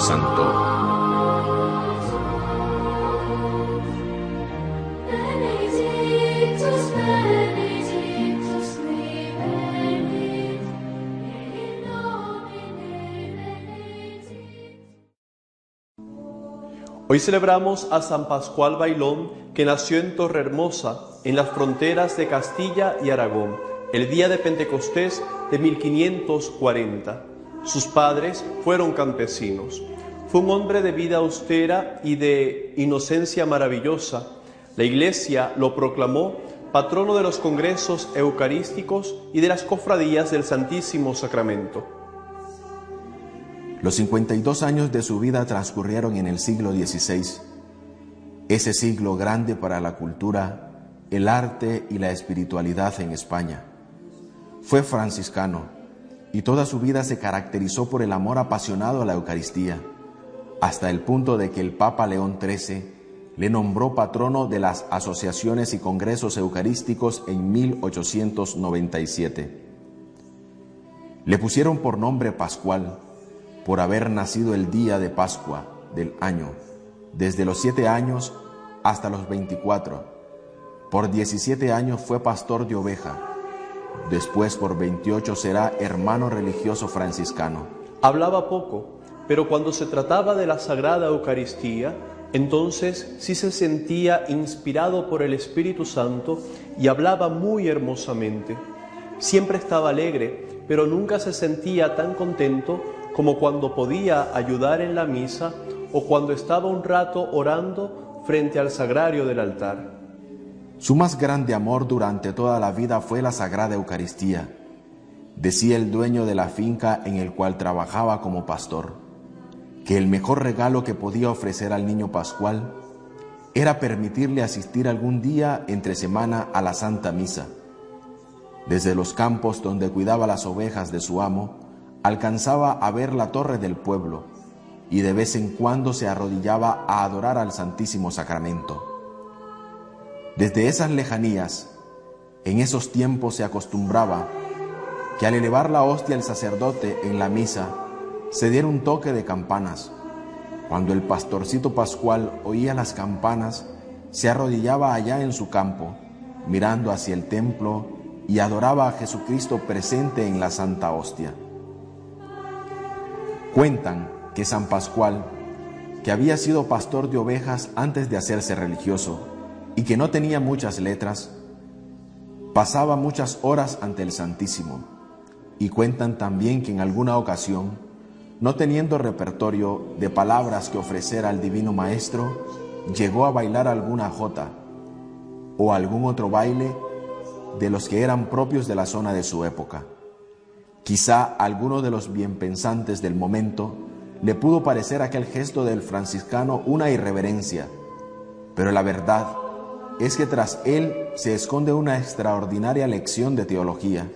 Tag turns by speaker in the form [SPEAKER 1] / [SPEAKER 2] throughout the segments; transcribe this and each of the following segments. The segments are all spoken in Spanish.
[SPEAKER 1] santo.
[SPEAKER 2] Hoy celebramos a San Pascual Bailón, que nació en Torrehermosa, en las fronteras de Castilla y Aragón, el día de Pentecostés de 1540. Sus padres fueron campesinos. Fue un hombre de vida austera y de inocencia maravillosa. La Iglesia lo proclamó patrono de los congresos eucarísticos y de las cofradías del Santísimo Sacramento.
[SPEAKER 3] Los 52 años de su vida transcurrieron en el siglo XVI, ese siglo grande para la cultura, el arte y la espiritualidad en España. Fue franciscano y toda su vida se caracterizó por el amor apasionado a la Eucaristía, hasta el punto de que el Papa León XIII le nombró patrono de las asociaciones y congresos eucarísticos en 1897. Le pusieron por nombre Pascual, por haber nacido el día de Pascua del año, desde los siete años hasta los 24. Por 17 años fue pastor de oveja, después por 28 será hermano religioso franciscano.
[SPEAKER 2] Hablaba poco, pero cuando se trataba de la Sagrada Eucaristía, entonces sí se sentía inspirado por el Espíritu Santo y hablaba muy hermosamente. Siempre estaba alegre, pero nunca se sentía tan contento como cuando podía ayudar en la misa o cuando estaba un rato orando frente al sagrario del altar.
[SPEAKER 3] Su más grande amor durante toda la vida fue la Sagrada Eucaristía, decía el dueño de la finca en el cual trabajaba como pastor, que el mejor regalo que podía ofrecer al niño Pascual era permitirle asistir algún día entre semana a la Santa Misa. Desde los campos donde cuidaba las ovejas de su amo, alcanzaba a ver la torre del pueblo y de vez en cuando se arrodillaba a adorar al Santísimo Sacramento. Desde esas lejanías, en esos tiempos se acostumbraba que al elevar la hostia el sacerdote en la misa, se diera un toque de campanas. Cuando el pastorcito pascual oía las campanas, se arrodillaba allá en su campo, mirando hacia el templo y adoraba a Jesucristo presente en la Santa Hostia. Cuentan que San Pascual, que había sido pastor de ovejas antes de hacerse religioso y que no tenía muchas letras, pasaba muchas horas ante el Santísimo. Y cuentan también que en alguna ocasión, no teniendo repertorio de palabras que ofrecer al Divino Maestro, llegó a bailar alguna jota o algún otro baile de los que eran propios de la zona de su época. Quizá alguno de los bienpensantes del momento le pudo parecer aquel gesto del franciscano una irreverencia, pero la verdad es que tras él se esconde una extraordinaria lección de teología,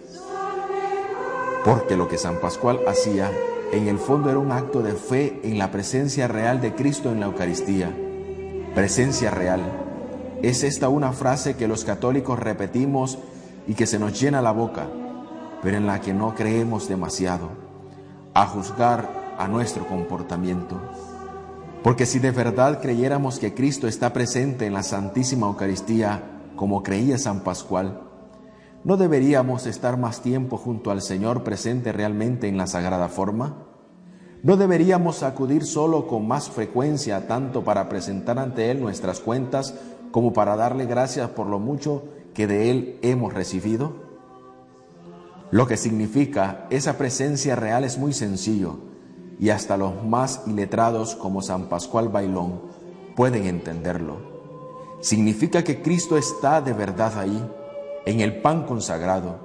[SPEAKER 3] porque lo que San Pascual hacía en el fondo era un acto de fe en la presencia real de Cristo en la Eucaristía. Presencia real. Es esta una frase que los católicos repetimos y que se nos llena la boca, pero en la que no creemos demasiado, a juzgar a nuestro comportamiento. Porque si de verdad creyéramos que Cristo está presente en la Santísima Eucaristía, como creía San Pascual, ¿no deberíamos estar más tiempo junto al Señor presente realmente en la sagrada forma? ¿No deberíamos acudir solo con más frecuencia tanto para presentar ante Él nuestras cuentas como para darle gracias por lo mucho que de Él hemos recibido? Lo que significa esa presencia real es muy sencillo y hasta los más iletrados como San Pascual Bailón pueden entenderlo. Significa que Cristo está de verdad ahí, en el pan consagrado.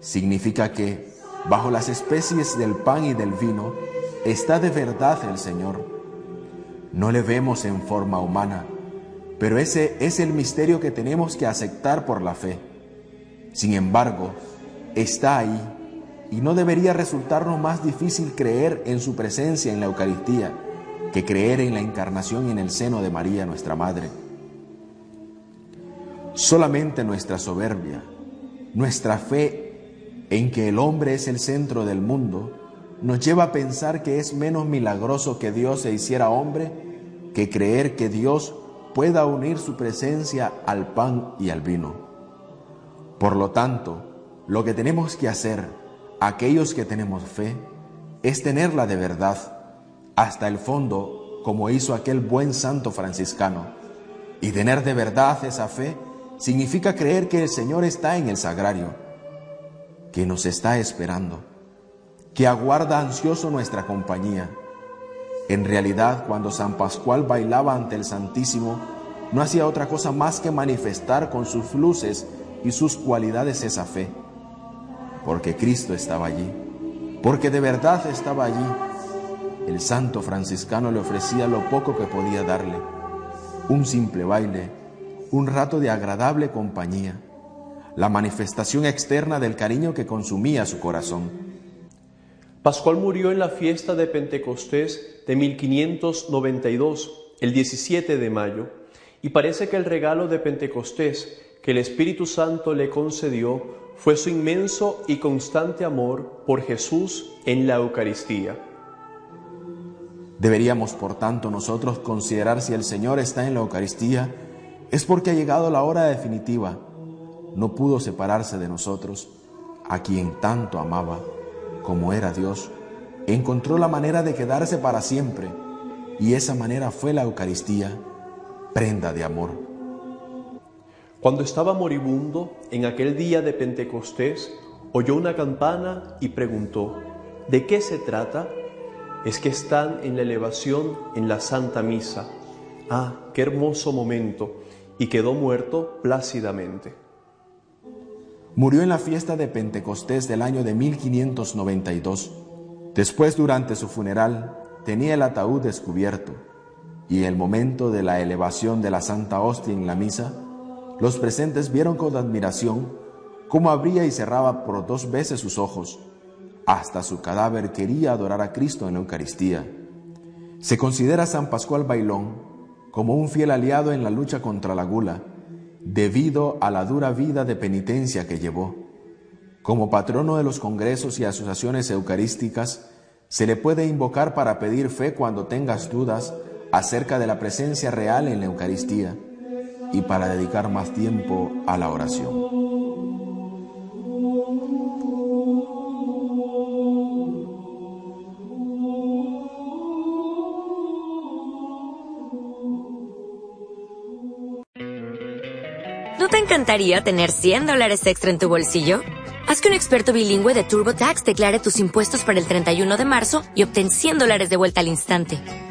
[SPEAKER 3] Significa que, bajo las especies del pan y del vino, está de verdad el Señor. No le vemos en forma humana, pero ese es el misterio que tenemos que aceptar por la fe. Sin embargo, está ahí y no debería resultarnos más difícil creer en su presencia en la Eucaristía que creer en la encarnación en el seno de María, nuestra Madre. Solamente nuestra soberbia, nuestra fe en que el hombre es el centro del mundo, nos lleva a pensar que es menos milagroso que Dios se hiciera hombre que creer que Dios pueda unir su presencia al pan y al vino. Por lo tanto, lo que tenemos que hacer, aquellos que tenemos fe, es tenerla de verdad, hasta el fondo, como hizo aquel buen santo franciscano. Y tener de verdad esa fe significa creer que el Señor está en el sagrario, que nos está esperando, que aguarda ansioso nuestra compañía. En realidad, cuando San Pascual bailaba ante el Santísimo, no hacía otra cosa más que manifestar con sus luces y sus cualidades esa fe, porque Cristo estaba allí, porque de verdad estaba allí. El santo franciscano le ofrecía lo poco que podía darle, un simple baile, un rato de agradable compañía, la manifestación externa del cariño que consumía su corazón.
[SPEAKER 2] Pascual murió en la fiesta de Pentecostés de 1592, el 17 de mayo, y parece que el regalo de Pentecostés que el Espíritu Santo le concedió fue su inmenso y constante amor por Jesús en la Eucaristía.
[SPEAKER 3] Deberíamos, por tanto, nosotros considerar si el Señor está en la Eucaristía, es porque ha llegado la hora definitiva. No pudo separarse de nosotros, a quien tanto amaba, como era Dios. Encontró la manera de quedarse para siempre, y esa manera fue la Eucaristía, prenda de amor.
[SPEAKER 2] Cuando estaba moribundo, en aquel día de Pentecostés, oyó una campana y preguntó, ¿de qué se trata? Es que están en la elevación en la Santa Misa. Ah, qué hermoso momento. Y quedó muerto plácidamente.
[SPEAKER 3] Murió en la fiesta de Pentecostés del año de 1592. Después, durante su funeral, tenía el ataúd descubierto y el momento de la elevación de la Santa Hostia en la misa, los presentes vieron con admiración cómo abría y cerraba por dos veces sus ojos. Hasta su cadáver quería adorar a Cristo en la Eucaristía. Se considera San Pascual Bailón como un fiel aliado en la lucha contra la gula, debido a la dura vida de penitencia que llevó. Como patrono de los congresos y asociaciones eucarísticas, se le puede invocar para pedir fe cuando tengas dudas acerca de la presencia real en la Eucaristía y para dedicar más tiempo a la oración.
[SPEAKER 4] ¿No te encantaría tener 100 dólares extra en tu bolsillo? Haz que un experto bilingüe de TurboTax declare tus impuestos para el 31 de marzo y obtén 100 dólares de vuelta al instante.